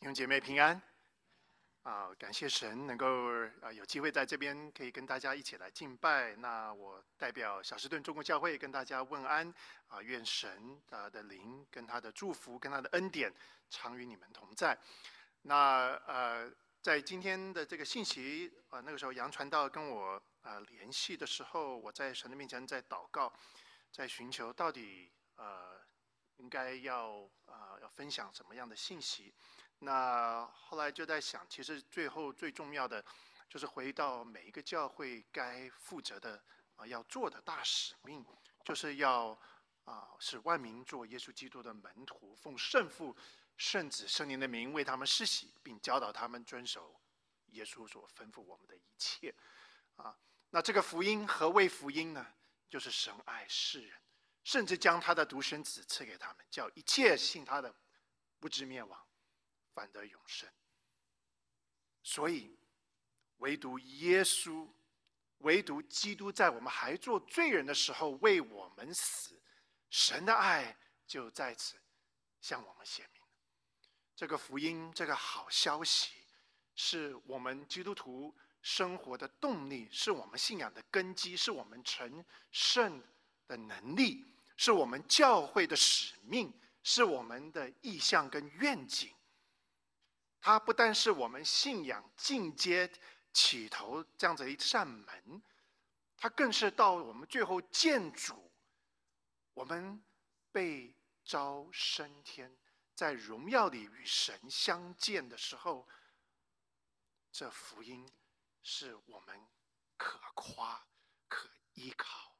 弟兄姐妹平安啊！感谢神能够啊有机会在这边可以跟大家一起来敬拜。那我代表小石顿中国教会跟大家问安啊！愿神啊的灵跟他的祝福跟他的恩典常与你们同在。那呃，在今天的这个信息啊，那个时候杨传道跟我啊联系的时候，我在神的面前在祷告，在寻求到底呃应该要啊要分享什么样的信息。那后来就在想，其实最后最重要的，就是回到每一个教会该负责的啊要做的大使命，就是要啊使万民做耶稣基督的门徒，奉圣父、圣子、圣灵的名为他们施洗，并教导他们遵守耶稣所吩咐我们的一切。啊，那这个福音何谓福音呢？就是神爱世人，甚至将他的独生子赐给他们，叫一切信他的不知灭亡。反得永生。所以，唯独耶稣，唯独基督，在我们还做罪人的时候为我们死，神的爱就在此向我们显明。这个福音，这个好消息，是我们基督徒生活的动力，是我们信仰的根基，是我们成圣的能力，是我们教会的使命，是我们的意向跟愿景。它不但是我们信仰进阶起头这样子一扇门，它更是到我们最后见主，我们被招升天，在荣耀里与神相见的时候，这福音是我们可夸、可依靠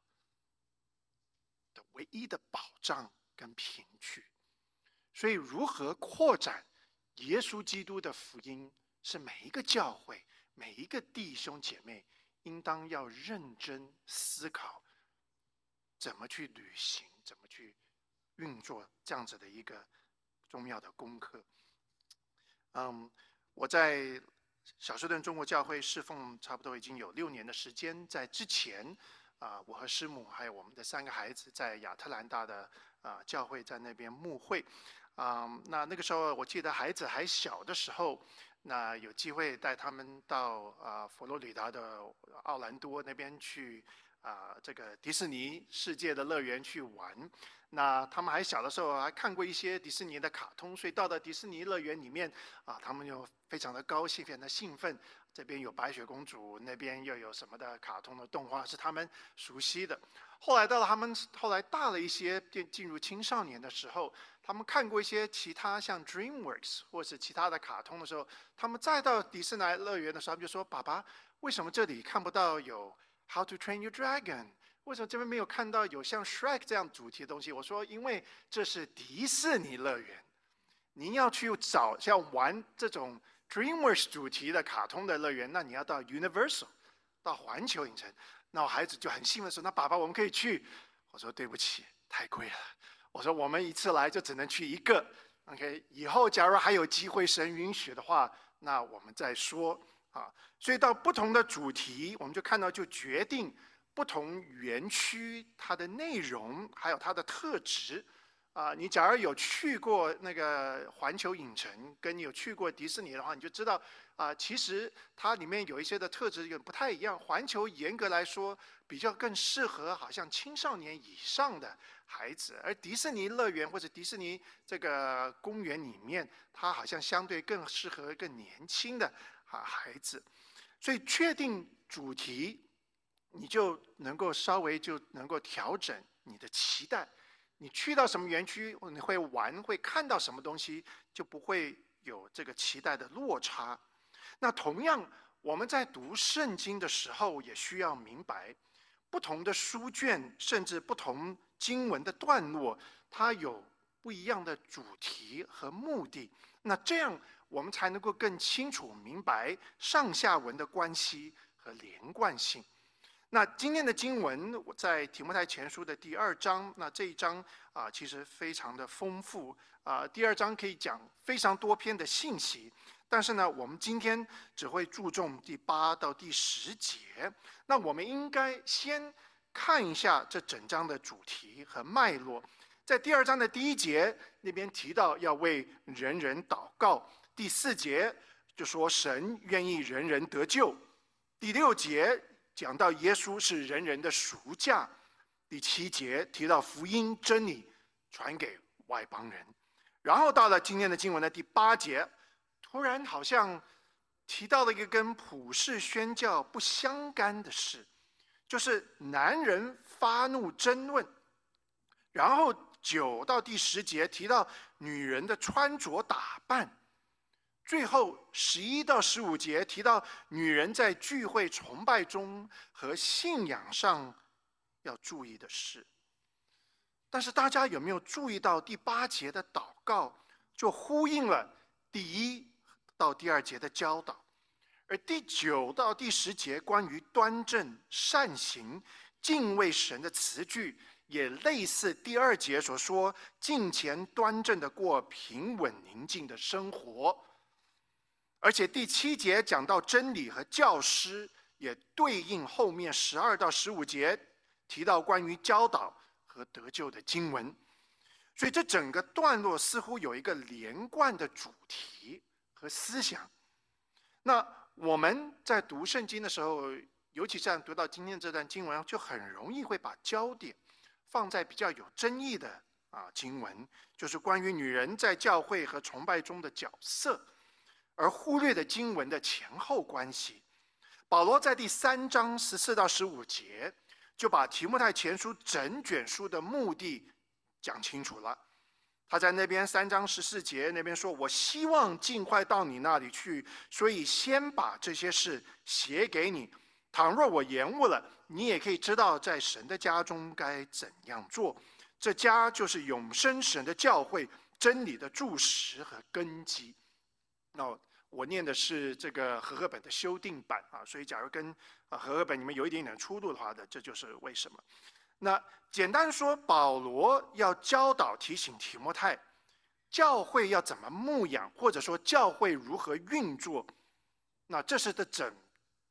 的唯一的保障跟凭据。所以，如何扩展？耶稣基督的福音是每一个教会、每一个弟兄姐妹应当要认真思考，怎么去履行、怎么去运作这样子的一个重要的功课。嗯，我在小石顿中国教会侍奉差不多已经有六年的时间，在之前啊，我和师母还有我们的三个孩子在亚特兰大的啊教会，在那边牧会。啊，那那个时候我记得孩子还小的时候，那有机会带他们到啊佛罗里达的奥兰多那边去啊这个迪士尼世界的乐园去玩。那他们还小的时候还看过一些迪士尼的卡通，所以到了迪士尼乐园里面啊，他们就非常的高兴，非常的兴奋。这边有白雪公主，那边又有什么的卡通的动画是他们熟悉的。后来到了他们后来大了一些，进进入青少年的时候。他们看过一些其他像 DreamWorks 或是其他的卡通的时候，他们再到迪士尼乐园的时候，他们就说：“爸爸，为什么这里看不到有 How to Train Your Dragon？为什么这边没有看到有像 Shrek 这样主题的东西？”我说：“因为这是迪士尼乐园，您要去找像玩这种 DreamWorks 主题的卡通的乐园，那你要到 Universal，到环球影城。”那我孩子就很兴奋说：“那爸爸，我们可以去。”我说：“对不起，太贵了。”我说我们一次来就只能去一个，OK。以后假如还有机会，神允许的话，那我们再说啊。所以到不同的主题，我们就看到就决定不同园区它的内容，还有它的特质。啊，你假如有去过那个环球影城，跟你有去过迪士尼的话，你就知道啊，其实它里面有一些的特质也不太一样。环球严格来说，比较更适合好像青少年以上的。孩子，而迪士尼乐园或者迪士尼这个公园里面，它好像相对更适合更年轻的啊孩子，所以确定主题，你就能够稍微就能够调整你的期待。你去到什么园区，你会玩会看到什么东西，就不会有这个期待的落差。那同样，我们在读圣经的时候，也需要明白不同的书卷，甚至不同。经文的段落，它有不一样的主题和目的。那这样，我们才能够更清楚明白上下文的关系和连贯性。那今天的经文，我在提摩太前书的第二章。那这一章啊，其实非常的丰富啊。第二章可以讲非常多篇的信息，但是呢，我们今天只会注重第八到第十节。那我们应该先。看一下这整章的主题和脉络，在第二章的第一节那边提到要为人人祷告，第四节就说神愿意人人得救，第六节讲到耶稣是人人的赎价，第七节提到福音真理传给外邦人，然后到了今天的经文的第八节，突然好像提到了一个跟普世宣教不相干的事。就是男人发怒争论，然后九到第十节提到女人的穿着打扮，最后十一到十五节提到女人在聚会崇拜中和信仰上要注意的事。但是大家有没有注意到第八节的祷告就呼应了第一到第二节的教导？而第九到第十节关于端正善行、敬畏神的词句，也类似第二节所说敬虔端正的过平稳宁静的生活。而且第七节讲到真理和教师，也对应后面十二到十五节提到关于教导和得救的经文。所以这整个段落似乎有一个连贯的主题和思想。那。我们在读圣经的时候，尤其这样读到今天这段经文，就很容易会把焦点放在比较有争议的啊经文，就是关于女人在教会和崇拜中的角色，而忽略的经文的前后关系。保罗在第三章十四到十五节就把提摩太前书整卷书的目的讲清楚了。他在那边三章十四节那边说：“我希望尽快到你那里去，所以先把这些事写给你。倘若我延误了，你也可以知道在神的家中该怎样做。这家就是永生神的教会，真理的柱石和根基。”那我念的是这个和合本的修订版啊，所以假如跟啊和合本你们有一点点出入的话的，这就是为什么。那简单说，保罗要教导提醒提摩太，教会要怎么牧养，或者说教会如何运作，那这是的整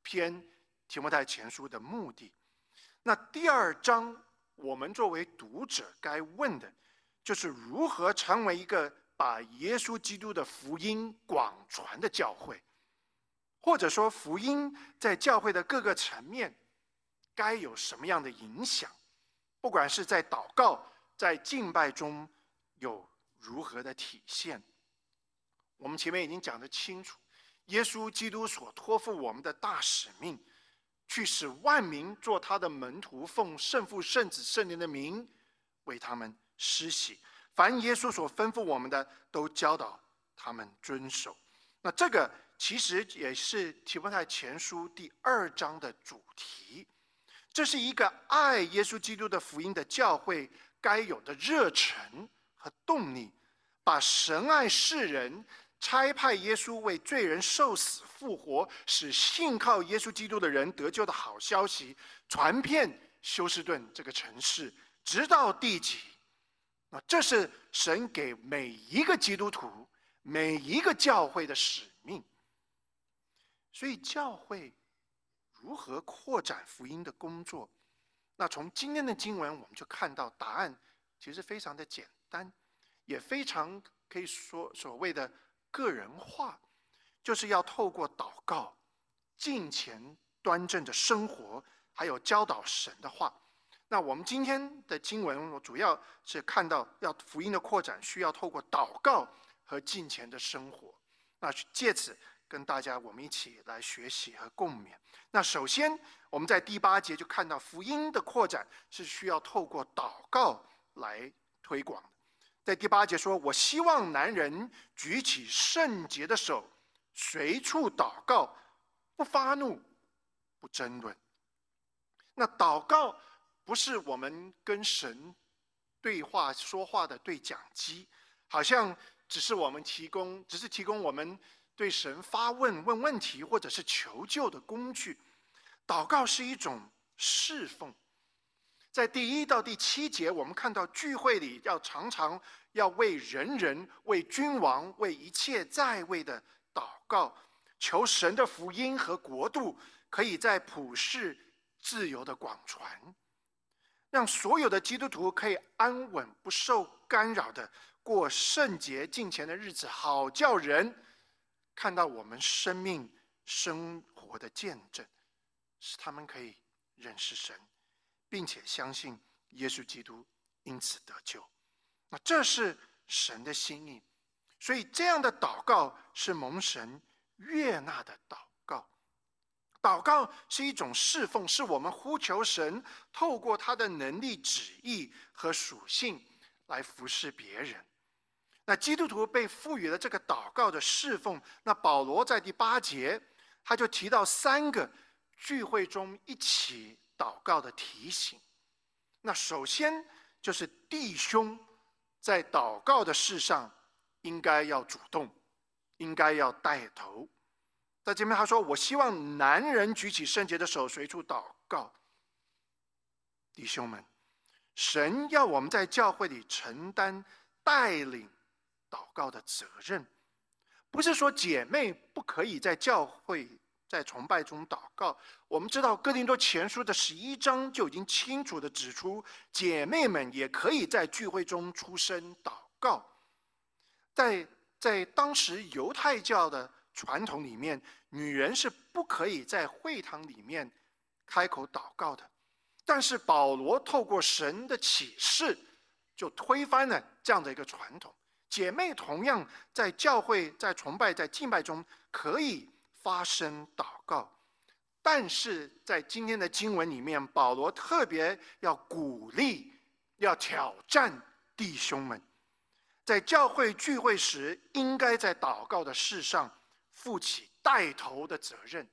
篇提摩太前书的目的。那第二章，我们作为读者该问的，就是如何成为一个把耶稣基督的福音广传的教会，或者说福音在教会的各个层面，该有什么样的影响？不管是在祷告、在敬拜中有如何的体现，我们前面已经讲得清楚，耶稣基督所托付我们的大使命，去使万民做他的门徒，奉圣父、圣子、圣灵的名为他们施洗。凡耶稣所吩咐我们的，都教导他们遵守。那这个其实也是提摩太前书第二章的主题。这是一个爱耶稣基督的福音的教会该有的热忱和动力，把神爱世人、差派耶稣为罪人受死复活，使信靠耶稣基督的人得救的好消息传遍休斯顿这个城市，直到地极。啊这是神给每一个基督徒、每一个教会的使命。所以教会。如何扩展福音的工作？那从今天的经文，我们就看到答案其实非常的简单，也非常可以说所谓的个人化，就是要透过祷告、敬虔、端正的生活，还有教导神的话。那我们今天的经文，我主要是看到要福音的扩展，需要透过祷告和敬虔的生活。那借此。跟大家，我们一起来学习和共勉。那首先，我们在第八节就看到福音的扩展是需要透过祷告来推广的。在第八节说：“我希望男人举起圣洁的手，随处祷告，不发怒，不争论。”那祷告不是我们跟神对话说话的对讲机，好像只是我们提供，只是提供我们。对神发问、问问题，或者是求救的工具，祷告是一种侍奉。在第一到第七节，我们看到聚会里要常常要为人人、为君王、为一切在位的祷告，求神的福音和国度可以在普世自由的广传。让所有的基督徒可以安稳、不受干扰的过圣洁敬虔的日子，好叫人看到我们生命生活的见证，使他们可以认识神，并且相信耶稣基督，因此得救。那这是神的心意，所以这样的祷告是蒙神悦纳的祷告。祷告是一种侍奉，是我们呼求神透过他的能力、旨意和属性来服侍别人。那基督徒被赋予了这个祷告的侍奉。那保罗在第八节，他就提到三个聚会中一起祷告的提醒。那首先就是弟兄。在祷告的事上，应该要主动，应该要带头。在这边他说：“我希望男人举起圣洁的手，随处祷告。”弟兄们，神要我们在教会里承担带领祷告的责任，不是说姐妹不可以在教会。在崇拜中祷告，我们知道哥林多前书的十一章就已经清楚的指出，姐妹们也可以在聚会中出声祷告。在在当时犹太教的传统里面，女人是不可以在会堂里面开口祷告的。但是保罗透过神的启示，就推翻了这样的一个传统。姐妹同样在教会、在崇拜、在敬拜中可以。发声祷告，但是在今天的经文里面，保罗特别要鼓励、要挑战弟兄们，在教会聚会时，应该在祷告的事上负起带头的责任。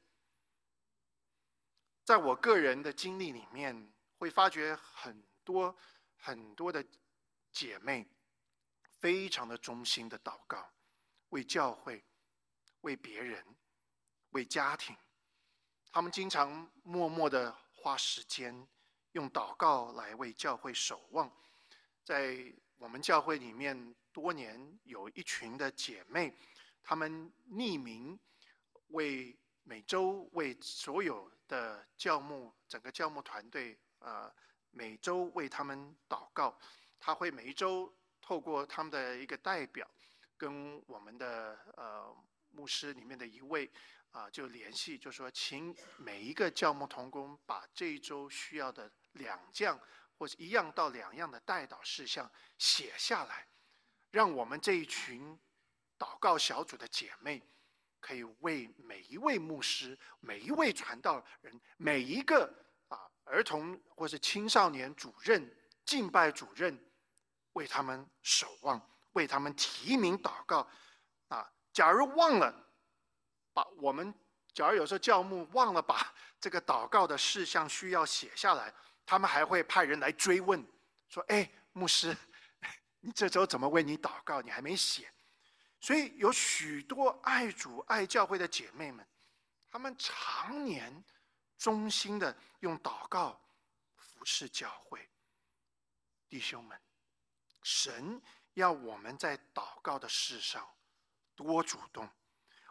在我个人的经历里面，会发觉很多很多的姐妹，非常的忠心的祷告，为教会，为别人。为家庭，他们经常默默的花时间，用祷告来为教会守望。在我们教会里面，多年有一群的姐妹，她们匿名为每周为所有的教牧整个教牧团队，呃，每周为他们祷告。他会每一周透过他们的一个代表，跟我们的呃牧师里面的一位。啊，就联系，就说请每一个教牧同工把这一周需要的两件或者一样到两样的代祷事项写下来，让我们这一群祷告小组的姐妹可以为每一位牧师、每一位传道人、每一个啊儿童或是青少年主任、敬拜主任，为他们守望，为他们提名祷告。啊，假如忘了。把我们，假如有时候教牧忘了把这个祷告的事项需要写下来，他们还会派人来追问，说：“哎，牧师，你这周怎么为你祷告？你还没写。”所以有许多爱主爱教会的姐妹们，她们常年忠心的用祷告服侍教会。弟兄们，神要我们在祷告的事上多主动。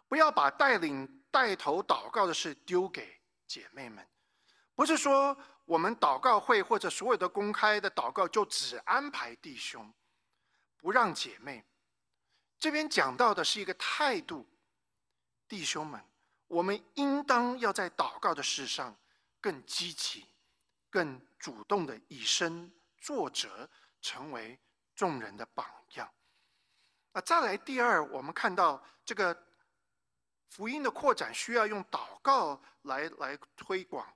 不要把带领、带头祷告的事丢给姐妹们。不是说我们祷告会或者所有的公开的祷告就只安排弟兄，不让姐妹。这边讲到的是一个态度，弟兄们，我们应当要在祷告的事上更积极、更主动的以身作则，成为众人的榜样。那再来第二，我们看到这个。福音的扩展需要用祷告来来推广。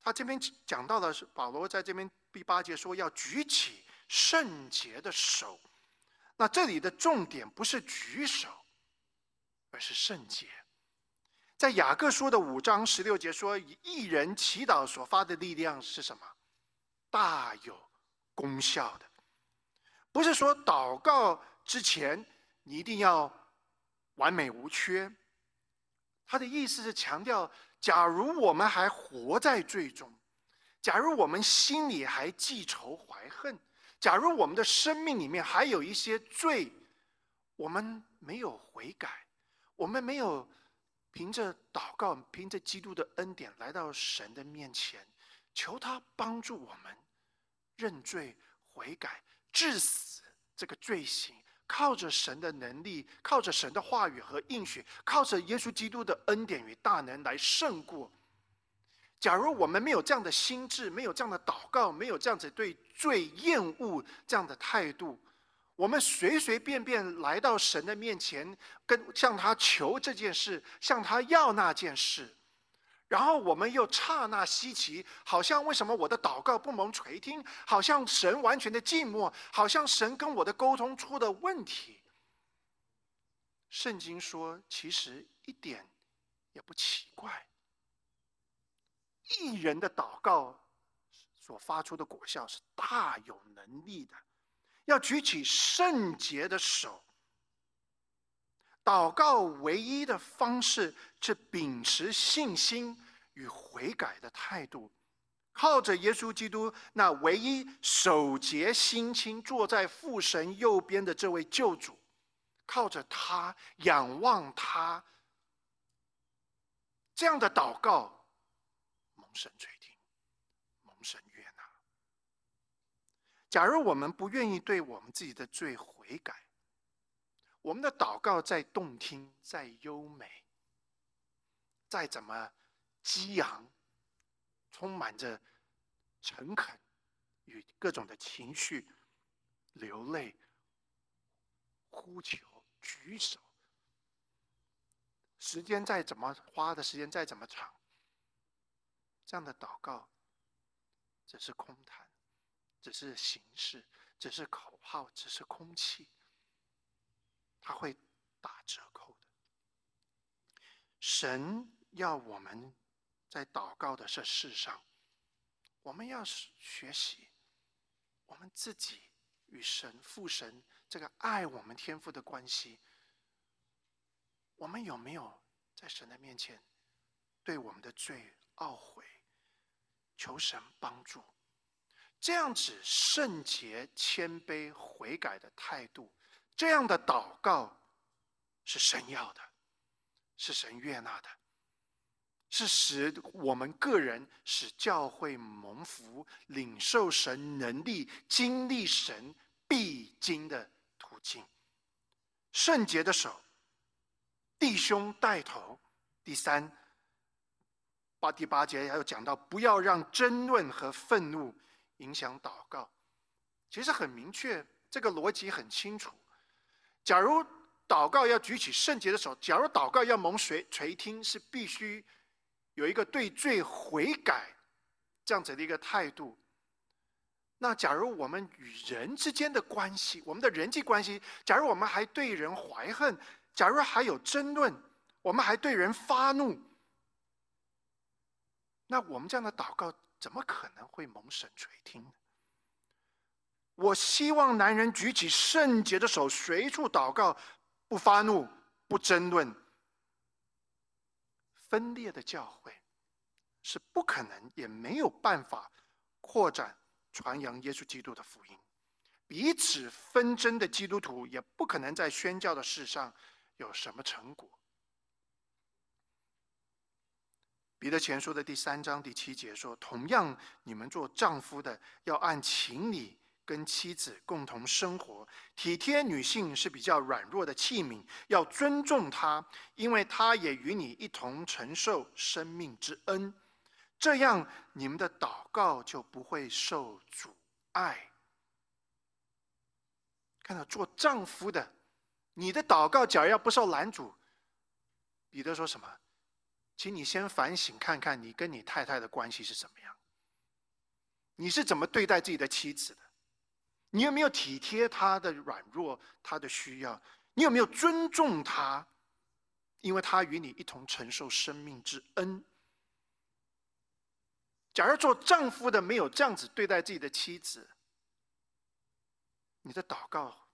他这边讲到的是保罗在这边第八节说要举起圣洁的手。那这里的重点不是举手，而是圣洁。在雅各书的五章十六节说，一人祈祷所发的力量是什么？大有功效的。不是说祷告之前你一定要完美无缺。他的意思是强调：假如我们还活在罪中，假如我们心里还记仇怀恨，假如我们的生命里面还有一些罪，我们没有悔改，我们没有凭着祷告、凭着基督的恩典来到神的面前，求他帮助我们认罪悔改，致死这个罪行，靠着神的能力，靠着神的话语和应许，靠着耶稣基督的恩典与大能来胜过。假如我们没有这样的心智，没有这样的祷告，没有这样子对罪厌恶这样的态度，我们随随便便来到神的面前，跟向他求这件事，向他要那件事。然后我们又刹那稀奇，好像为什么我的祷告不蒙垂听？好像神完全的静默，好像神跟我的沟通出了问题。圣经说，其实一点也不奇怪。一人的祷告所发出的果效是大有能力的，要举起圣洁的手。祷告唯一的方式是秉持信心与悔改的态度，靠着耶稣基督那唯一守节心清、坐在父神右边的这位救主，靠着他仰望他，这样的祷告蒙神垂听，蒙神悦纳。假如我们不愿意对我们自己的罪悔改，我们的祷告再动听、再优美、再怎么激昂，充满着诚恳与各种的情绪，流泪、呼求、举手，时间再怎么花的时间再怎么长，这样的祷告只是空谈，只是形式，只是口号，只是空气。他会打折扣的。神要我们在祷告的这世上，我们要学习我们自己与神父神这个爱我们天赋的关系。我们有没有在神的面前对我们的罪懊悔，求神帮助？这样子圣洁、谦卑、悔改的态度。这样的祷告是神要的，是神悦纳的，是使我们个人使教会蒙福、领受神能力、经历神必经的途径。圣洁的手，弟兄带头。第三，八第八节还有讲到，不要让争论和愤怒影响祷告。其实很明确，这个逻辑很清楚。假如祷告要举起圣洁的手，假如祷告要蒙垂垂听，是必须有一个对罪悔改这样子的一个态度。那假如我们与人之间的关系，我们的人际关系，假如我们还对人怀恨，假如还有争论，我们还对人发怒，那我们这样的祷告怎么可能会蒙神垂听呢？我希望男人举起圣洁的手，随处祷告，不发怒，不争论。分裂的教会是不可能，也没有办法扩展传扬耶稣基督的福音。彼此纷争的基督徒也不可能在宣教的事上有什么成果。彼得前书的第三章第七节说：“同样，你们做丈夫的要按情理。”跟妻子共同生活，体贴女性是比较软弱的器皿，要尊重她，因为她也与你一同承受生命之恩，这样你们的祷告就不会受阻碍。看到做丈夫的，你的祷告假如要不受拦阻，彼得说什么？请你先反省看看，你跟你太太的关系是怎么样？你是怎么对待自己的妻子的？你有没有体贴他的软弱，他的需要？你有没有尊重他？因为他与你一同承受生命之恩。假如做丈夫的没有这样子对待自己的妻子，你的祷告，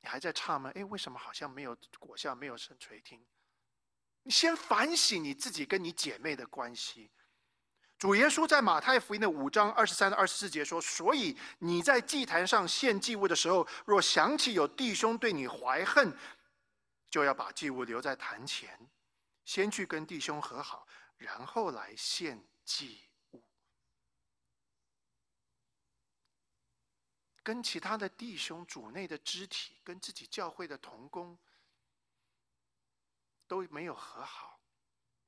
你还在差吗？哎，为什么好像没有果效，没有神垂听？你先反省你自己跟你姐妹的关系。主耶稣在马太福音的五章二十三到二十四节说：“所以你在祭坛上献祭物的时候，若想起有弟兄对你怀恨，就要把祭物留在坛前，先去跟弟兄和好，然后来献祭物。”跟其他的弟兄、主内的肢体、跟自己教会的同工都没有和好，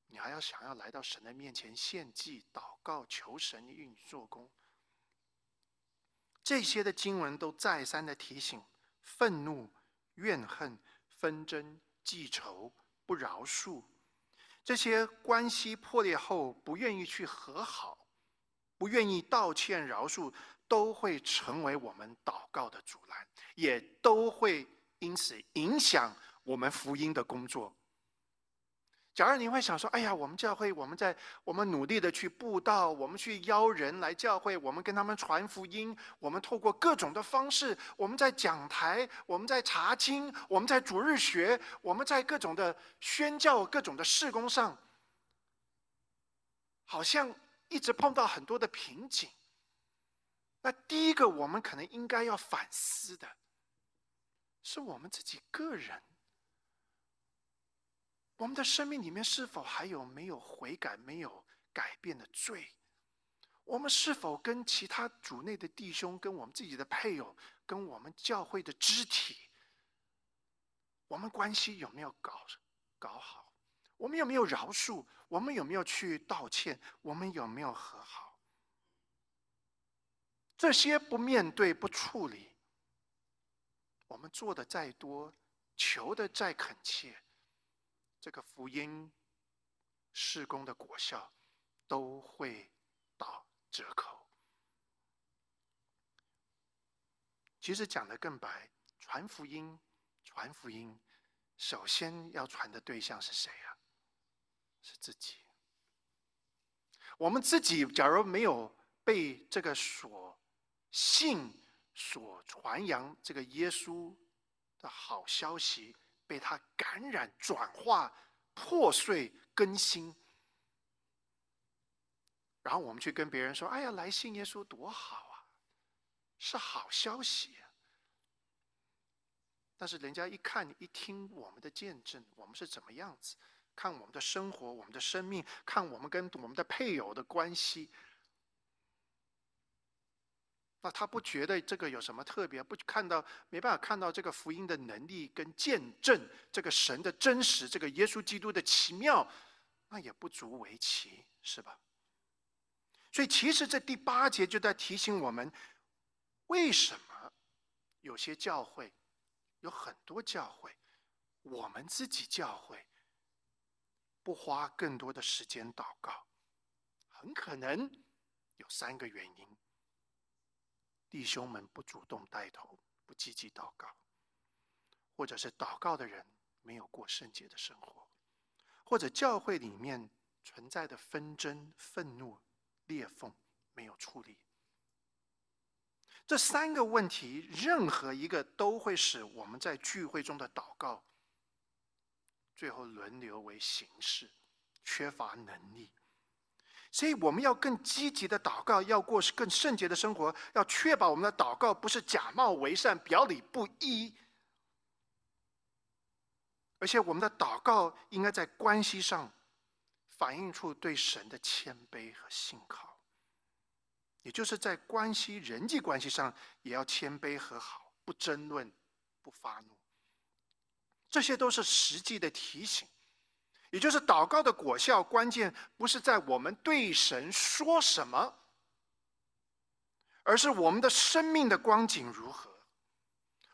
你还要想要来到神的面前献祭、祷告、求神与你做工？这些的经文都再三的提醒：愤怒、怨恨、纷争、记仇、不饶恕，这些关系破裂后不愿意去和好、不愿意道歉饶恕，都会成为我们祷告的阻拦，也都会因此影响我们福音的工作。假如你会想说：“哎呀，我们教会，我们在我们努力的去布道，我们去邀人来教会，我们跟他们传福音，我们透过各种的方式，我们在讲台，我们在查经，我们在主日学，我们在各种的宣教、各种的事工上，好像一直碰到很多的瓶颈。那第一个，我们可能应该要反思的，是我们自己个人。”我们的生命里面是否还有没有悔改、没有改变的罪？我们是否跟其他主内的弟兄、跟我们自己的配偶、跟我们教会的肢体，我们关系有没有搞搞好？我们有没有饶恕？我们有没有去道歉？我们有没有和好？这些不面对、不处理，我们做的再多，求的再恳切。这个福音施工的果效都会打折扣。其实讲的更白，传福音，传福音，首先要传的对象是谁啊？是自己。我们自己假如没有被这个所信、所传扬这个耶稣的好消息。被他感染、转化、破碎、更新，然后我们去跟别人说：“哎呀，来信耶稣多好啊，是好消息。”但是人家一看、一听我们的见证，我们是怎么样子？看我们的生活、我们的生命，看我们跟我们的配偶的关系。他不觉得这个有什么特别？不看到没办法看到这个福音的能力跟见证，这个神的真实，这个耶稣基督的奇妙，那也不足为奇，是吧？所以其实这第八节就在提醒我们，为什么有些教会，有很多教会，我们自己教会不花更多的时间祷告，很可能有三个原因。弟兄们不主动带头，不积极祷告，或者是祷告的人没有过圣洁的生活，或者教会里面存在的纷争、愤怒、裂缝没有处理。这三个问题，任何一个都会使我们在聚会中的祷告最后轮流为形式，缺乏能力。所以我们要更积极的祷告，要过更圣洁的生活，要确保我们的祷告不是假冒为善、表里不一。而且我们的祷告应该在关系上反映出对神的谦卑和信靠，也就是在关系、人际关系上也要谦卑和好，不争论，不发怒。这些都是实际的提醒。也就是祷告的果效，关键不是在我们对神说什么，而是我们的生命的光景如何，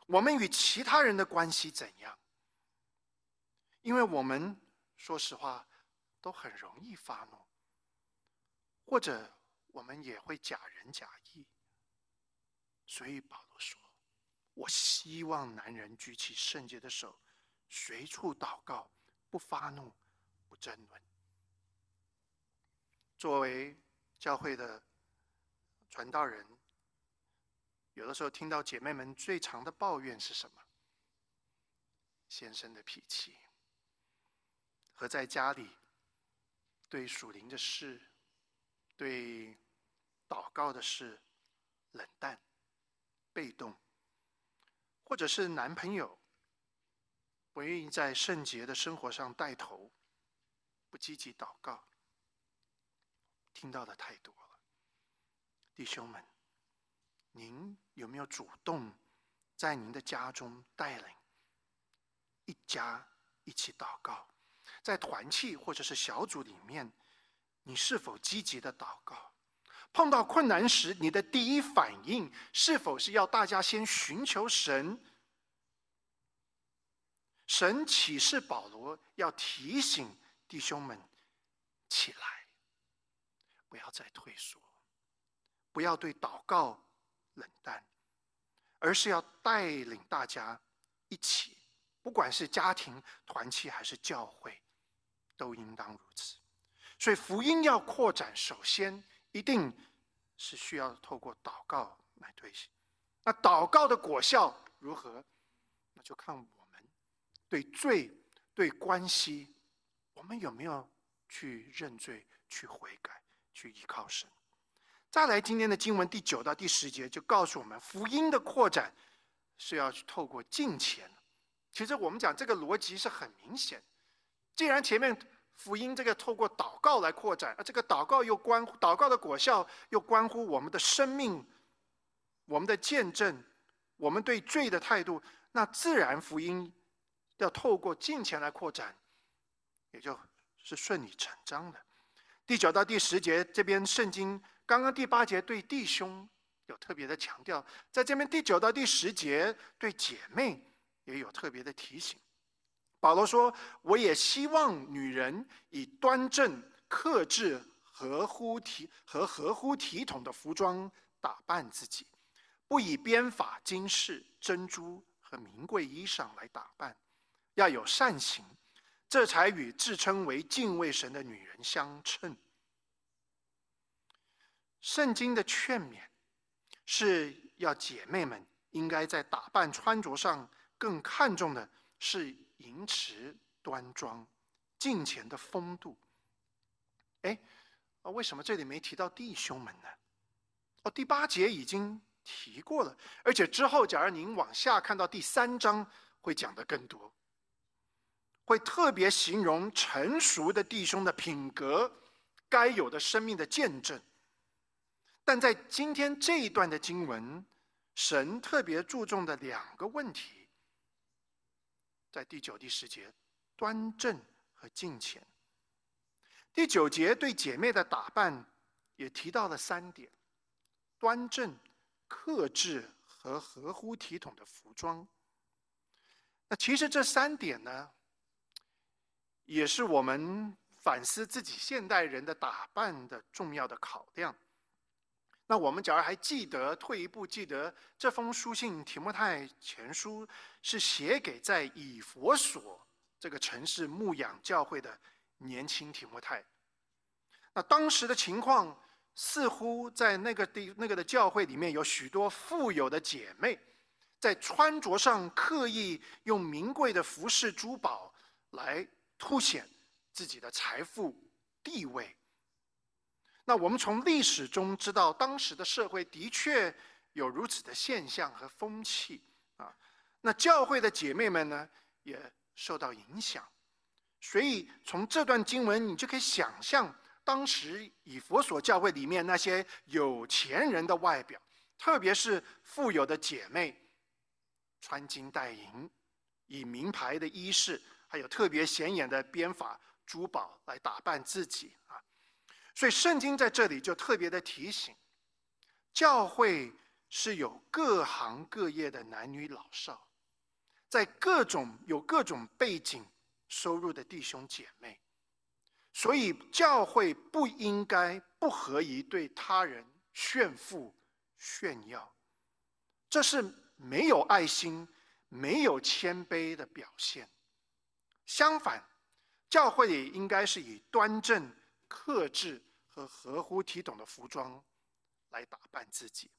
我们与其他人的关系怎样。因为我们说实话都很容易发怒，或者我们也会假仁假义。所以保罗说：“我希望男人举起圣洁的手，随处祷告，不发怒。”争论。作为教会的传道人，有的时候听到姐妹们最常的抱怨是什么？先生的脾气，和在家里对属灵的事、对祷告的事冷淡、被动，或者是男朋友不愿意在圣洁的生活上带头。不积极祷告，听到的太多了。弟兄们，您有没有主动在您的家中带领一家一起祷告？在团契或者是小组里面，你是否积极的祷告？碰到困难时，你的第一反应是否是要大家先寻求神？神启示保罗要提醒弟兄们起来，不要再退缩，不要对祷告冷淡，而是要带领大家一起，不管是家庭团契还是教会，都应当如此。所以福音要扩展，首先一定是需要透过祷告来推行。那祷告的果效如何？那就看我们。对罪、对关系，我们有没有去认罪、去悔改、去依靠神？再来，今天的经文第九到第十节就告诉我们，福音的扩展是要去透过敬虔。其实我们讲这个逻辑是很明显。既然前面福音这个透过祷告来扩展，而这个祷告又关乎祷告的果效，又关乎我们的生命、我们的见证、我们对罪的态度，那自然福音。要透过金钱来扩展，也就是顺理成章的。第九到第十节这边圣经，刚刚第八节对弟兄有特别的强调，在这边第九到第十节对姐妹也有特别的提醒。保罗说：“我也希望女人以端正、克制、合乎体和合乎体统的服装打扮自己，不以编法、金饰、珍珠和名贵衣裳来打扮。”要有善行，这才与自称为敬畏神的女人相称。圣经的劝勉是要姐妹们应该在打扮穿着上更看重的是淫持端庄、敬虔的风度。哎，啊，为什么这里没提到弟兄们呢？哦，第八节已经提过了，而且之后，假如您往下看到第三章，会讲的更多。会特别形容成熟的弟兄的品格，该有的生命的见证。但在今天这一段的经文，神特别注重的两个问题，在第九、第十节，端正和敬虔。第九节对姐妹的打扮也提到了三点：端正、克制和合乎体统的服装。那其实这三点呢？也是我们反思自己现代人的打扮的重要的考量。那我们假如还记得，退一步记得这封书信《提摩太前书》是写给在以佛所这个城市牧养教会的年轻提摩太。那当时的情况似乎在那个地那个的教会里面有许多富有的姐妹，在穿着上刻意用名贵的服饰珠宝来。凸显自己的财富地位。那我们从历史中知道，当时的社会的确有如此的现象和风气啊。那教会的姐妹们呢，也受到影响。所以从这段经文，你就可以想象，当时以佛所教会里面那些有钱人的外表，特别是富有的姐妹，穿金戴银，以名牌的衣饰。还有特别显眼的编法、珠宝来打扮自己啊，所以圣经在这里就特别的提醒，教会是有各行各业的男女老少，在各种有各种背景收入的弟兄姐妹，所以教会不应该不合宜对他人炫富炫耀，这是没有爱心、没有谦卑的表现。相反，教会里应该是以端正、克制和合乎体统的服装来打扮自己。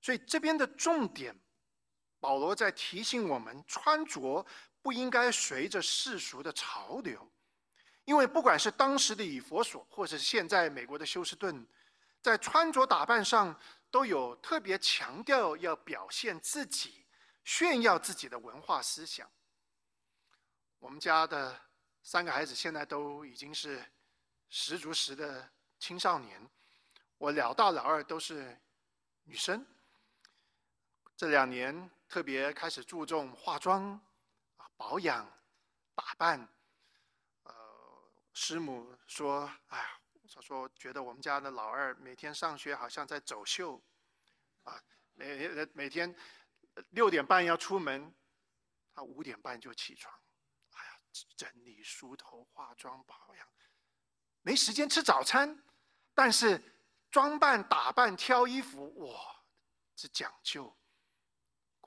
所以这边的重点，保罗在提醒我们：穿着不应该随着世俗的潮流，因为不管是当时的以佛所，或者是现在美国的休斯顿，在穿着打扮上都有特别强调要表现自己、炫耀自己的文化思想。我们家的三个孩子现在都已经是十足十的青少年，我老大老二都是女生。这两年特别开始注重化妆、啊保养、打扮。呃，师母说：“哎呀，她说觉得我们家的老二每天上学好像在走秀，啊，每每天六点半要出门，他五点半就起床，整理、梳头、化妆、保养，没时间吃早餐，但是装扮、打扮、挑衣服，哇，这讲究。”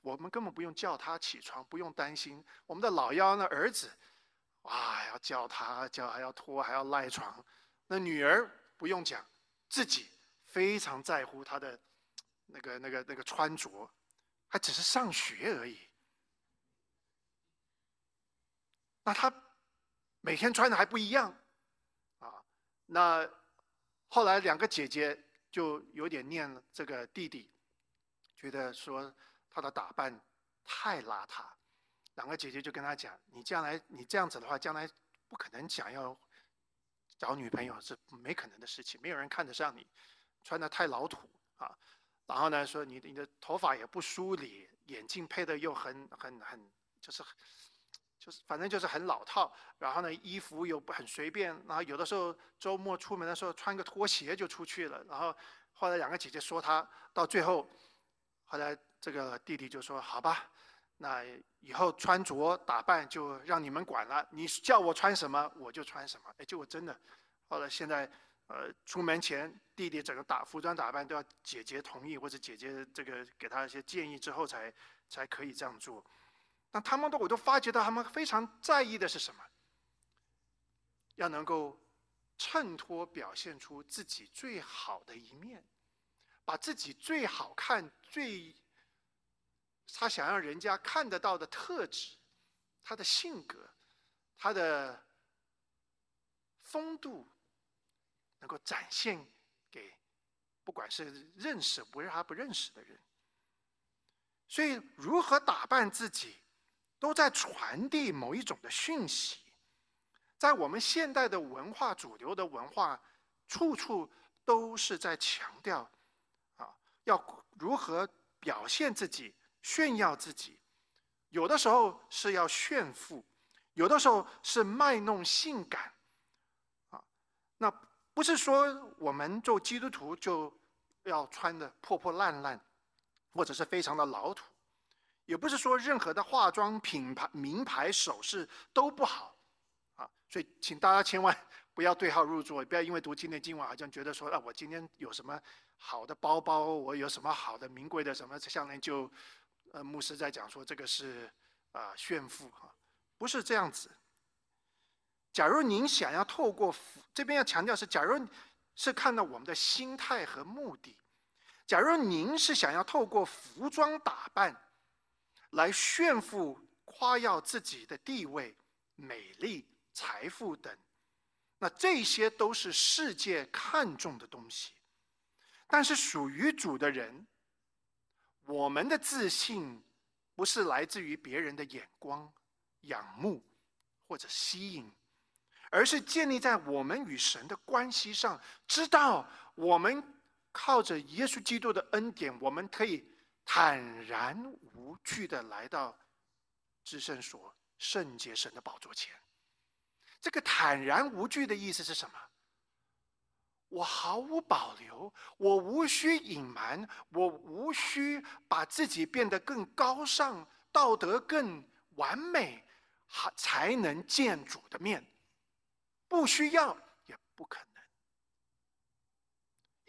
我们根本不用叫他起床，不用担心。我们的老幺那儿子，哇，要叫他叫还要拖还要赖床。那女儿不用讲，自己非常在乎她的那个那个那个穿着，还只是上学而已。那他每天穿的还不一样，啊，那后来两个姐姐就有点念这个弟弟，觉得说。他的打扮太邋遢，两个姐姐就跟他讲：“你将来你这样子的话，将来不可能想要找女朋友，是没可能的事情。没有人看得上你，穿的太老土啊。然后呢，说你你的头发也不梳理，眼镜配的又很很很，就是就是反正就是很老套。然后呢，衣服又不很随便。然后有的时候周末出门的时候穿个拖鞋就出去了。然后后来两个姐姐说他，到最后后来。这个弟弟就说：“好吧，那以后穿着打扮就让你们管了。你叫我穿什么，我就穿什么。”哎，结果真的，后来现在，呃，出门前弟弟整个打服装打扮都要姐姐同意或者姐姐这个给他一些建议之后才才可以这样做。那他们都我都发觉到他们非常在意的是什么？要能够衬托表现出自己最好的一面，把自己最好看最。他想让人家看得到的特质，他的性格，他的风度，能够展现给不管是认识不是还不认识的人。所以，如何打扮自己，都在传递某一种的讯息。在我们现代的文化主流的文化，处处都是在强调，啊，要如何表现自己。炫耀自己，有的时候是要炫富，有的时候是卖弄性感，啊，那不是说我们做基督徒就要穿的破破烂烂，或者是非常的老土，也不是说任何的化妆品牌、名牌首饰都不好，啊，所以请大家千万不要对号入座，不要因为读今天今晚好像觉得说啊，我今天有什么好的包包，我有什么好的名贵的什么项链就。呃，牧师在讲说这个是啊炫富哈，不是这样子。假如您想要透过这边要强调是，假如是看到我们的心态和目的，假如您是想要透过服装打扮来炫富、夸耀自己的地位、美丽、财富等，那这些都是世界看重的东西。但是属于主的人。我们的自信不是来自于别人的眼光、仰慕或者吸引，而是建立在我们与神的关系上。知道我们靠着耶稣基督的恩典，我们可以坦然无惧的来到至圣所、圣洁神的宝座前。这个坦然无惧的意思是什么？我毫无保留，我无需隐瞒，我无需把自己变得更高尚、道德更完美，还才能见主的面。不需要，也不可能，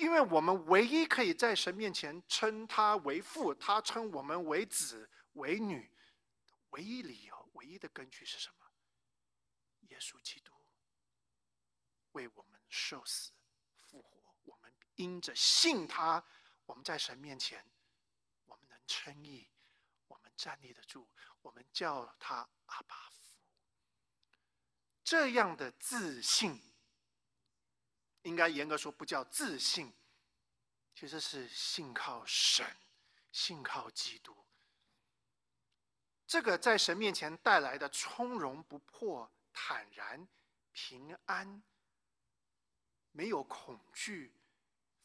因为我们唯一可以在神面前称他为父，他称我们为子为女，唯一理由、唯一的根据是什么？耶稣基督为我们受死。复活，我们因着信他，我们在神面前，我们能称义，我们站立得住，我们叫他阿爸父。这样的自信，应该严格说不叫自信，其实是信靠神，信靠基督。这个在神面前带来的从容不迫、坦然、平安，没有恐惧。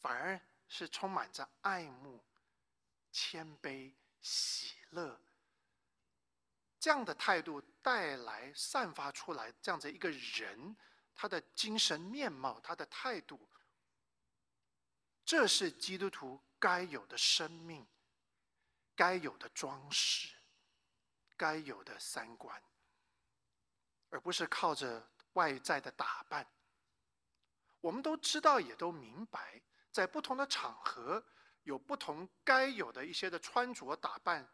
反而是充满着爱慕，谦卑、喜乐。这样的态度带来、散发出来，这样子一个人，他的精神面貌、他的态度，这是基督徒该有的生命、该有的装饰、该有的三观，而不是靠着外在的打扮。我们都知道，也都明白，在不同的场合，有不同该有的一些的穿着打扮，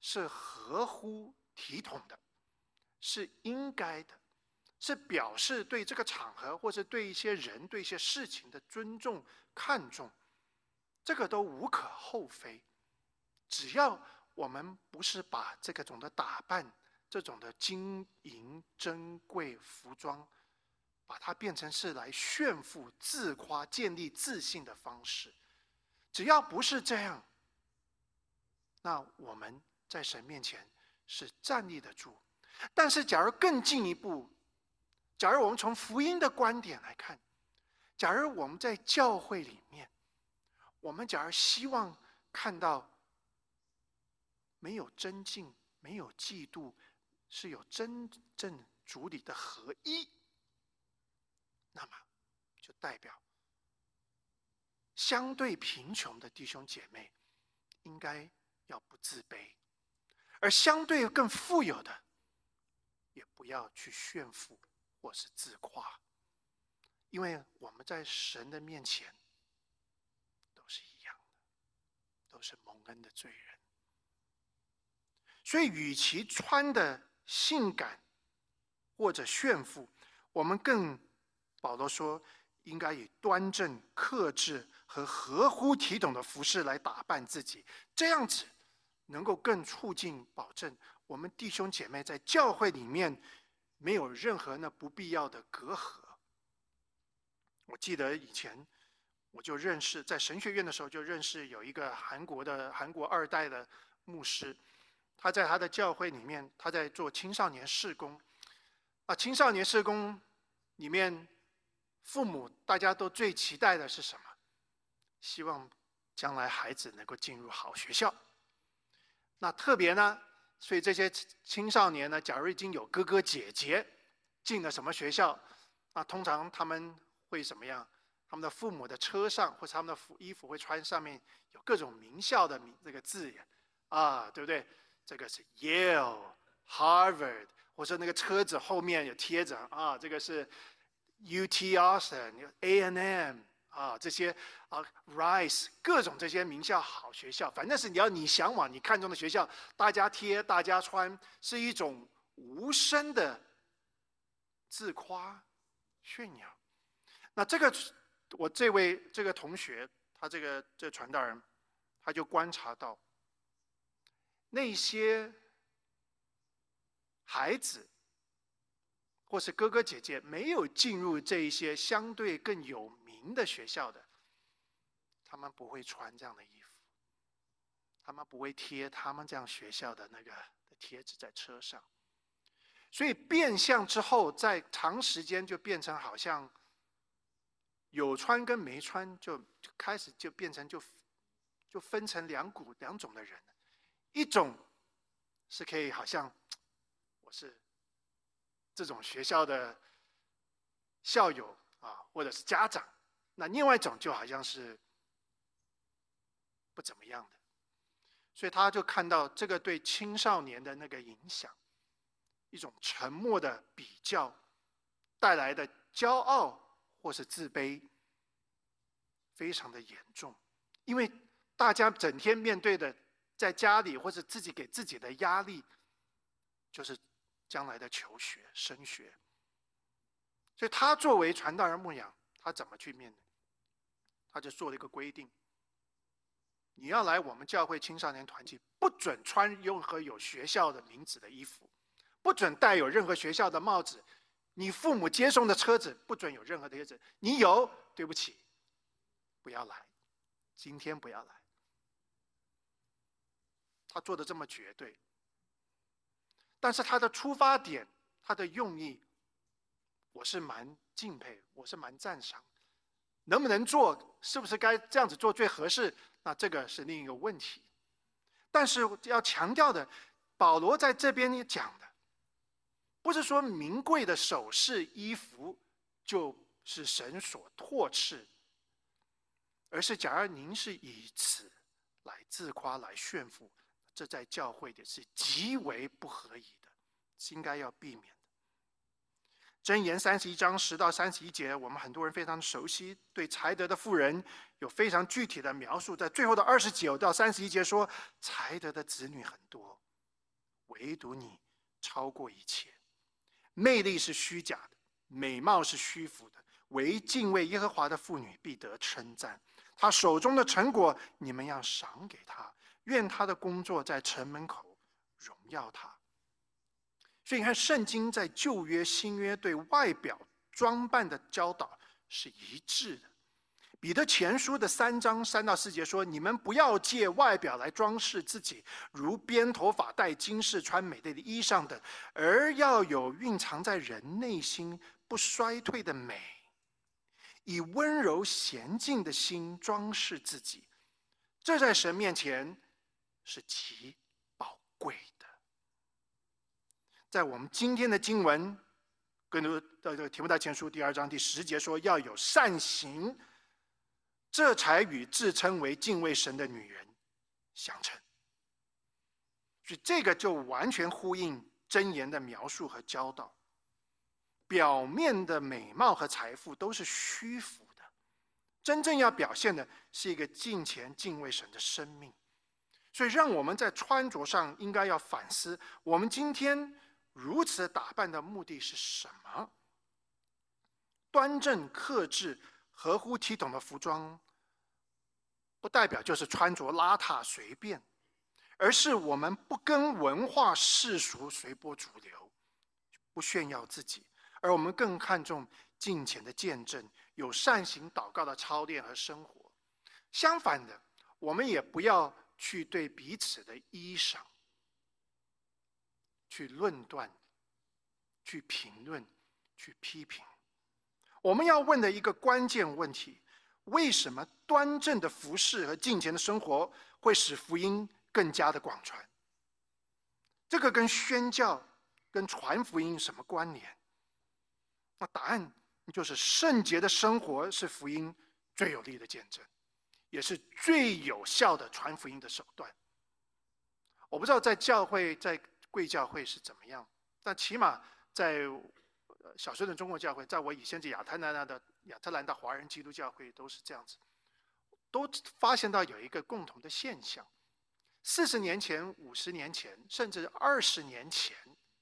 是合乎。体统的，是应该的，是表示对这个场合或者对一些人、对一些事情的尊重、看重，这个都无可厚非。只要我们不是把这个种的打扮、这种的金银珍贵服装，把它变成是来炫富、自夸、建立自信的方式，只要不是这样，那我们在神面前。是站立得住，但是假如更进一步，假如我们从福音的观点来看，假如我们在教会里面，我们假如希望看到没有真敬、没有嫉妒，是有真正主理的合一，那么就代表相对贫穷的弟兄姐妹应该要不自卑。而相对更富有的，也不要去炫富或是自夸，因为我们在神的面前都是一样的，都是蒙恩的罪人。所以，与其穿的性感或者炫富，我们更保罗说，应该以端正、克制和合乎体统的服饰来打扮自己，这样子。能够更促进、保证我们弟兄姐妹在教会里面没有任何那不必要的隔阂。我记得以前我就认识，在神学院的时候就认识有一个韩国的韩国二代的牧师，他在他的教会里面，他在做青少年事工。啊，青少年事工里面，父母大家都最期待的是什么？希望将来孩子能够进入好学校。那特别呢，所以这些青少年呢，假如已经有哥哥姐姐进了什么学校，那通常他们会怎么样？他们的父母的车上或者他们的服衣服会穿上面有各种名校的名这个字眼，啊，对不对？这个是 Yale、Harvard，或者那个车子后面有贴着啊，这个是 UT Austin、A and M。啊，这些啊，Rice 各种这些名校好学校，反正是你要你向往、你看中的学校，大家贴、大家穿，是一种无声的自夸、炫耀。那这个我这位这个同学，他这个这传道人，他就观察到那些孩子或是哥哥姐姐没有进入这一些相对更有。名的学校的，他们不会穿这样的衣服，他们不会贴他们这样学校的那个的贴纸在车上，所以变相之后，在长时间就变成好像有穿跟没穿，就就开始就变成就就分成两股两种的人，一种是可以好像我是这种学校的校友啊，或者是家长。那另外一种就好像是不怎么样的，所以他就看到这个对青少年的那个影响，一种沉默的比较带来的骄傲或是自卑，非常的严重。因为大家整天面对的，在家里或者自己给自己的压力，就是将来的求学升学。所以他作为传道人牧养，他怎么去面对？他就做了一个规定：你要来我们教会青少年团体，不准穿任何有学校的名字的衣服，不准带有任何学校的帽子，你父母接送的车子不准有任何的贴纸。你有，对不起，不要来，今天不要来。他做的这么绝对，但是他的出发点，他的用意，我是蛮敬佩，我是蛮赞赏。能不能做？是不是该这样子做最合适？那这个是另一个问题。但是要强调的，保罗在这边讲的，不是说名贵的首饰、衣服就是神所唾斥，而是假如您是以此来自夸、来炫富，这在教会里是极为不合宜的，是应该要避免。箴言三十一章十到三十一节，我们很多人非常熟悉。对才德的妇人有非常具体的描述，在最后的二十九到三十一节说，才德的子女很多，唯独你超过一切。魅力是虚假的，美貌是虚浮的，唯敬畏耶和华的妇女必得称赞。他手中的成果，你们要赏给他。愿他的工作在城门口荣耀他。所以你看，圣经在旧约、新约对外表装扮的教导是一致的。彼得前书的三章三到四节说：“你们不要借外表来装饰自己，如编头发、戴金饰、穿美丽的衣裳等，而要有蕴藏在人内心不衰退的美，以温柔娴静的心装饰自己。这在神面前是极宝贵。”在我们今天的经文，更多的这个提摩太前书第二章第十节说，要有善行，这才与自称为敬畏神的女人相称。所以这个就完全呼应真言的描述和教导。表面的美貌和财富都是虚浮的，真正要表现的是一个敬虔敬畏神的生命。所以，让我们在穿着上应该要反思，我们今天。如此打扮的目的是什么？端正、克制、合乎体统的服装，不代表就是穿着邋遢随便，而是我们不跟文化世俗随波逐流，不炫耀自己，而我们更看重敬虔的见证，有善行祷告的操练和生活。相反的，我们也不要去对彼此的衣裳。去论断、去评论、去批评，我们要问的一个关键问题：为什么端正的服饰和敬虔的生活会使福音更加的广传？这个跟宣教、跟传福音什么关联？那答案就是圣洁的生活是福音最有力的见证，也是最有效的传福音的手段。我不知道在教会在。贵教会是怎么样？但起码在小学的中国教会，在我以前在亚特兰大的亚特兰大华人基督教会都是这样子，都发现到有一个共同的现象：四十年前、五十年前，甚至二十年前、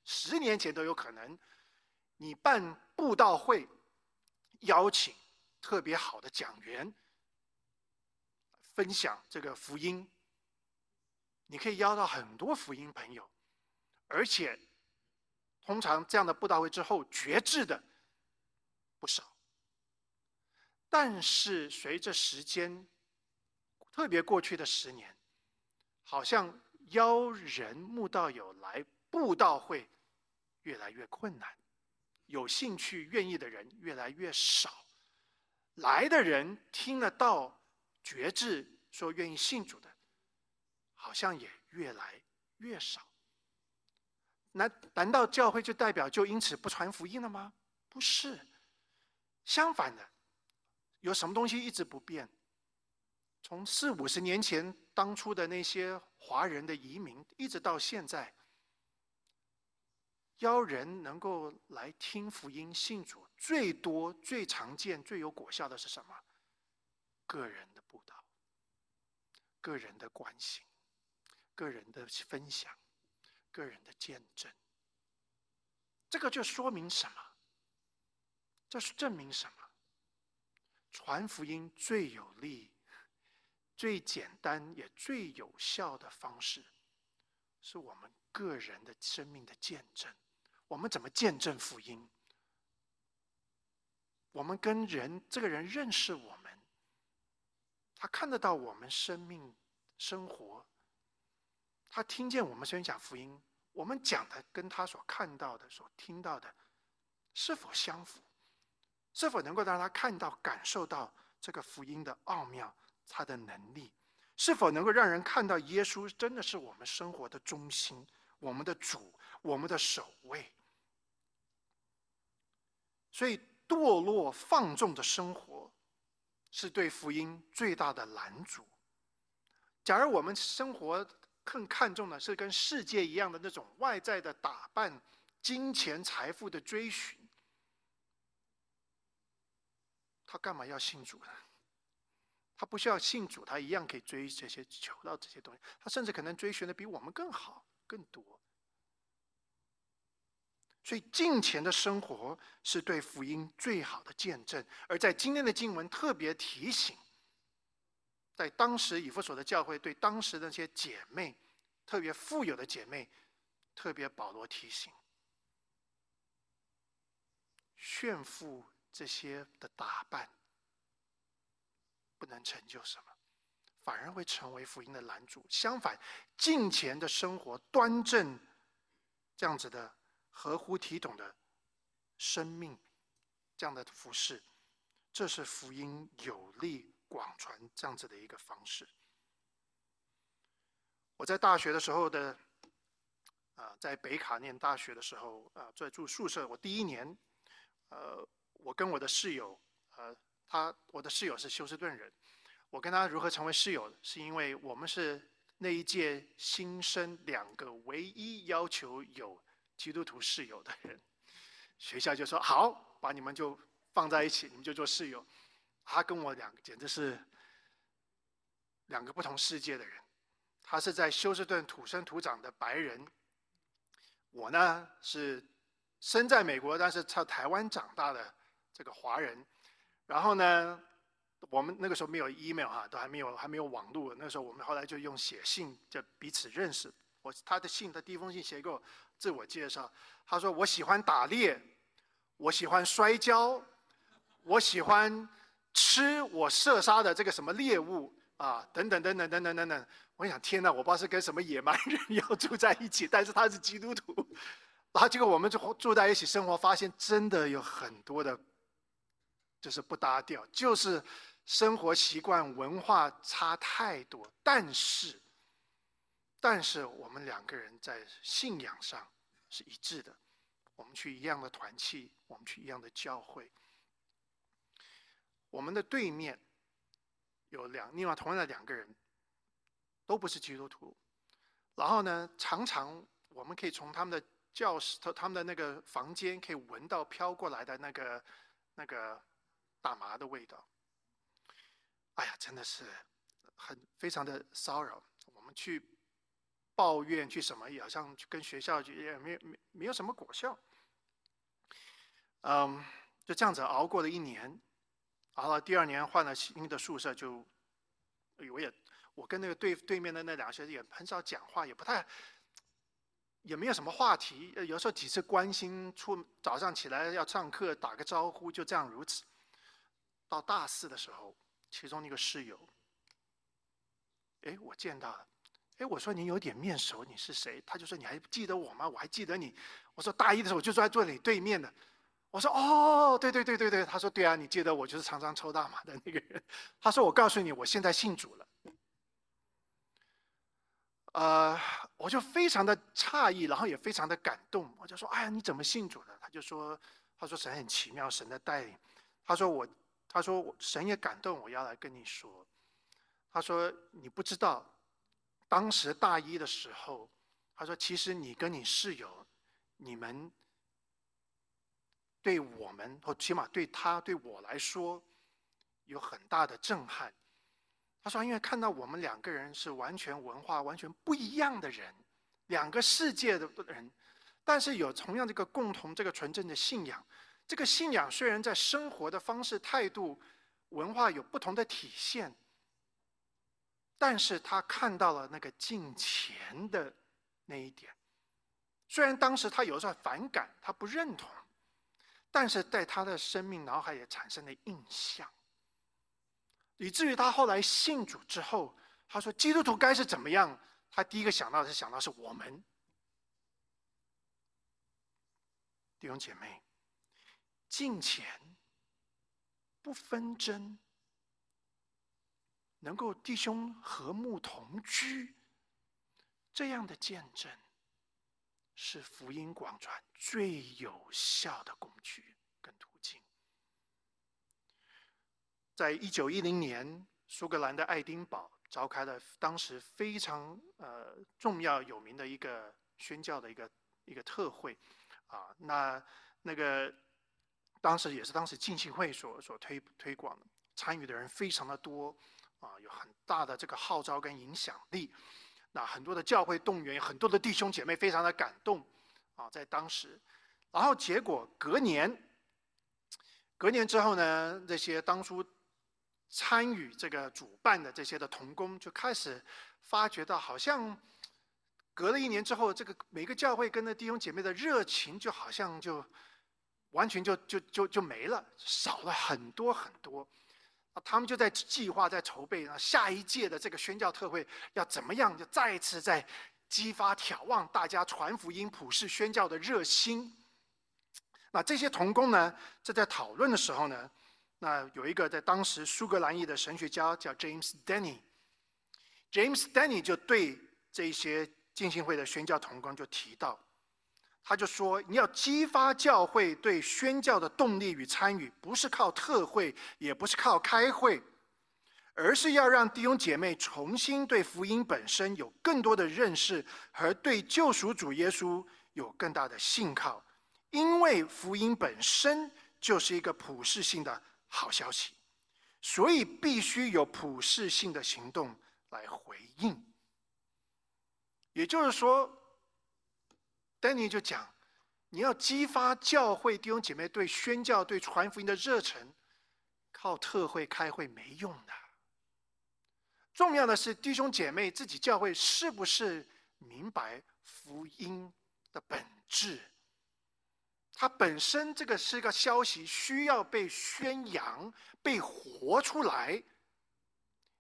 十年前都有可能，你办布道会，邀请特别好的讲员分享这个福音，你可以邀到很多福音朋友。而且，通常这样的布道会之后，绝志的不少。但是随着时间，特别过去的十年，好像邀人慕道友来布道会越来越困难，有兴趣愿意的人越来越少，来的人听得到觉志说愿意信主的，好像也越来越少。难难道教会就代表就因此不传福音了吗？不是，相反的，有什么东西一直不变？从四五十年前当初的那些华人的移民，一直到现在，邀人能够来听福音、信主，最多、最常见、最有果效的是什么？个人的布道，个人的关心，个人的分享。个人的见证，这个就说明什么？这是证明什么？传福音最有力、最简单也最有效的方式，是我们个人的生命的见证。我们怎么见证福音？我们跟人，这个人认识我们，他看得到我们生命生活，他听见我们宣讲福音。我们讲的跟他所看到的、所听到的，是否相符？是否能够让他看到、感受到这个福音的奥妙、他的能力？是否能够让人看到耶稣真的是我们生活的中心，我们的主，我们的首位？所以，堕落放纵的生活，是对福音最大的拦阻。假如我们生活更看重的是跟世界一样的那种外在的打扮、金钱财富的追寻，他干嘛要信主呢？他不需要信主，他一样可以追这些、求到这些东西。他甚至可能追寻的比我们更好、更多。所以，金钱的生活是对福音最好的见证。而在今天的经文特别提醒，在当时以弗所的教会对当时的那些姐妹，特别富有的姐妹，特别保罗提醒：炫富这些的打扮。不能成就什么，反而会成为福音的拦阻。相反，敬虔的生活、端正这样子的合乎体统的生命，这样的服饰，这是福音有力广传这样子的一个方式。我在大学的时候的，啊，在北卡念大学的时候，啊，在住宿舍，我第一年，呃，我跟我的室友，呃。他我的室友是休斯顿人，我跟他如何成为室友，是因为我们是那一届新生两个唯一要求有基督徒室友的人，学校就说好，把你们就放在一起，你们就做室友。他跟我两简直是两个不同世界的人，他是在休斯顿土生土长的白人，我呢是生在美国但是在台湾长大的这个华人。然后呢，我们那个时候没有 email 哈，都还没有还没有网络。那时候我们后来就用写信，就彼此认识。我他的信，他第一封信写给我自我介绍，他说我喜欢打猎，我喜欢摔跤，我喜欢吃我射杀的这个什么猎物啊，等等等等等等等等。我想天哪，我爸是跟什么野蛮人 要住在一起，但是他是基督徒。然后结果我们就住在一起生活，发现真的有很多的。就是不搭调，就是生活习惯、文化差太多。但是，但是我们两个人在信仰上是一致的。我们去一样的团契，我们去一样的教会。我们的对面有两，另外同样的两个人，都不是基督徒。然后呢，常常我们可以从他们的教室、他他们的那个房间，可以闻到飘过来的那个那个。大麻的味道，哎呀，真的是很非常的骚扰。我们去抱怨去什么，也好像跟学校也没没没有什么果效。嗯，就这样子熬过了一年，熬了第二年换了新的宿舍，就我也我跟那个对对面的那两个学生也很少讲话，也不太也没有什么话题。有时候几次关心，出早上起来要上课打个招呼，就这样如此。到大四的时候，其中一个室友，哎，我见到了，哎，我说你有点面熟，你是谁？他就说你还记得我吗？我还记得你。我说大一的时候我就坐在坐你对面的。我说哦，对对对对对。他说对啊，你记得我就是常常抽大麻的那个人。他说我告诉你，我现在信主了。呃，我就非常的诧异，然后也非常的感动。我就说哎呀，你怎么信主的？他就说，他说神很奇妙，神的带领。他说我。他说我：“神也感动，我要来跟你说。”他说：“你不知道，当时大一的时候，他说其实你跟你室友，你们对我们，或起码对他对我来说，有很大的震撼。”他说：“因为看到我们两个人是完全文化完全不一样的人，两个世界的人，但是有同样这个共同这个纯正的信仰。”这个信仰虽然在生活的方式、态度、文化有不同的体现，但是他看到了那个近前的那一点。虽然当时他有时候反感，他不认同，但是在他的生命脑海也产生了印象，以至于他后来信主之后，他说基督徒该是怎么样？他第一个想到的是想到是我们弟兄姐妹。敬钱，不纷争，能够弟兄和睦同居，这样的见证，是福音广传最有效的工具跟途径。在一九一零年，苏格兰的爱丁堡召开了当时非常呃重要有名的一个宣教的一个一个特会，啊，那那个当时也是当时浸信会所所推推广的，参与的人非常的多。啊，有很大的这个号召跟影响力，那很多的教会动员，很多的弟兄姐妹非常的感动，啊，在当时，然后结果隔年，隔年之后呢，这些当初参与这个主办的这些的童工就开始发觉到，好像隔了一年之后，这个每个教会跟那弟兄姐妹的热情就好像就完全就就就就没了，少了很多很多。他们就在计划、在筹备，啊，下一届的这个宣教特会要怎么样，就再一次在激发、眺望大家传福音、普世宣教的热心。那这些童工呢，这在讨论的时候呢，那有一个在当时苏格兰裔的神学家叫 James Denny，James Denny 就对这些进信会的宣教童工就提到。他就说：“你要激发教会对宣教的动力与参与，不是靠特会，也不是靠开会，而是要让弟兄姐妹重新对福音本身有更多的认识，和对救赎主耶稣有更大的信靠。因为福音本身就是一个普世性的好消息，所以必须有普世性的行动来回应。也就是说。”丹尼就讲，你要激发教会弟兄姐妹对宣教、对传福音的热忱，靠特会开会没用的。重要的是弟兄姐妹自己教会是不是明白福音的本质？它本身这个是个消息，需要被宣扬、被活出来。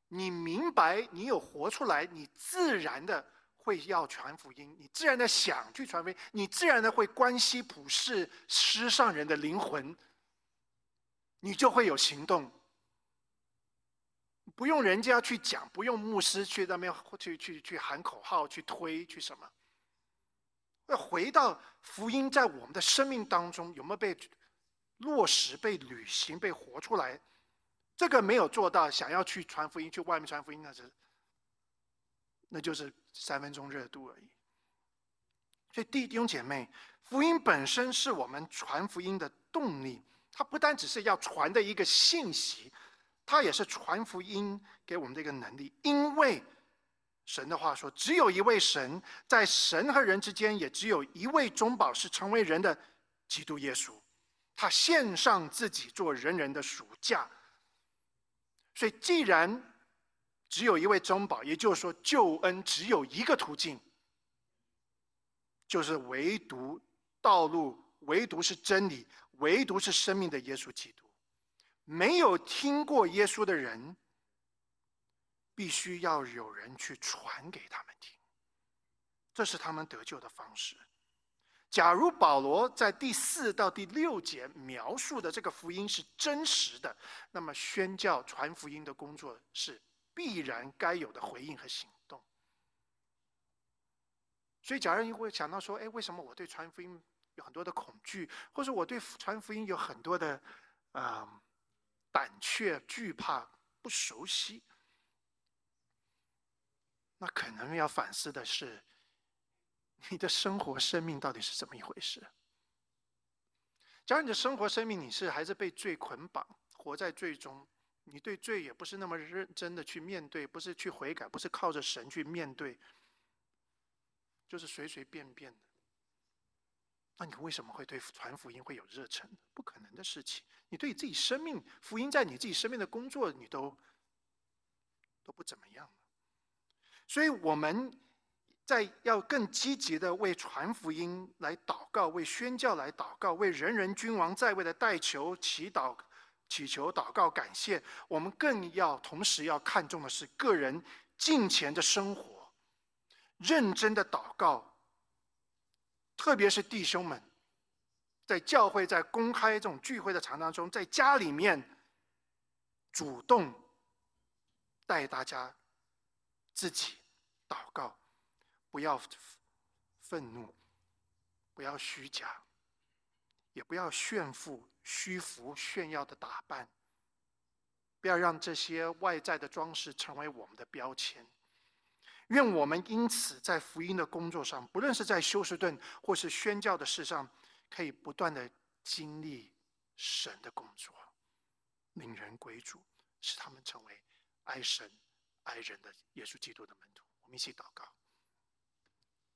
你明白，你有活出来，你自然的。会要传福音，你自然的想去传福音，你自然的会关心普世世上人的灵魂，你就会有行动。不用人家去讲，不用牧师去那边去去去喊口号，去推去什么。要回到福音在我们的生命当中有没有被落实、被履行、被活出来？这个没有做到，想要去传福音，去外面传福音，那是。那就是三分钟热度而已。所以弟兄姐妹，福音本身是我们传福音的动力，它不单只是要传的一个信息，它也是传福音给我们的一个能力。因为神的话说，只有一位神，在神和人之间，也只有一位中保，是成为人的基督耶稣。他献上自己做人人的赎价。所以既然只有一位中保，也就是说，救恩只有一个途径，就是唯独道路，唯独是真理，唯独是生命的耶稣基督。没有听过耶稣的人，必须要有人去传给他们听，这是他们得救的方式。假如保罗在第四到第六节描述的这个福音是真实的，那么宣教传福音的工作是。必然该有的回应和行动。所以，假如你会想到说：“哎，为什么我对传福音有很多的恐惧，或者我对传福音有很多的啊胆怯、惧怕、不熟悉？”那可能要反思的是，你的生活、生命到底是怎么一回事？假如你的生活、生命你是还是被罪捆绑，活在罪中。你对罪也不是那么认真的去面对，不是去悔改，不是靠着神去面对，就是随随便便的。那你为什么会对传福音会有热忱？不可能的事情。你对自己生命福音在你自己生命的工作，你都都不怎么样。所以我们在要更积极的为传福音来祷告，为宣教来祷告，为人人君王在位的代求祈祷。祈求、祷告、感谢，我们更要同时要看重的是个人近前的生活，认真的祷告。特别是弟兄们，在教会、在公开这种聚会的场当中，在家里面主动带大家自己祷告，不要愤怒，不要虚假，也不要炫富、虚浮、炫耀的打扮，不要让这些外在的装饰成为我们的标签。愿我们因此在福音的工作上，不论是在休斯顿或是宣教的事上，可以不断的经历神的工作，令人归主，使他们成为爱神、爱人的耶稣基督的门徒。我们一起祷告。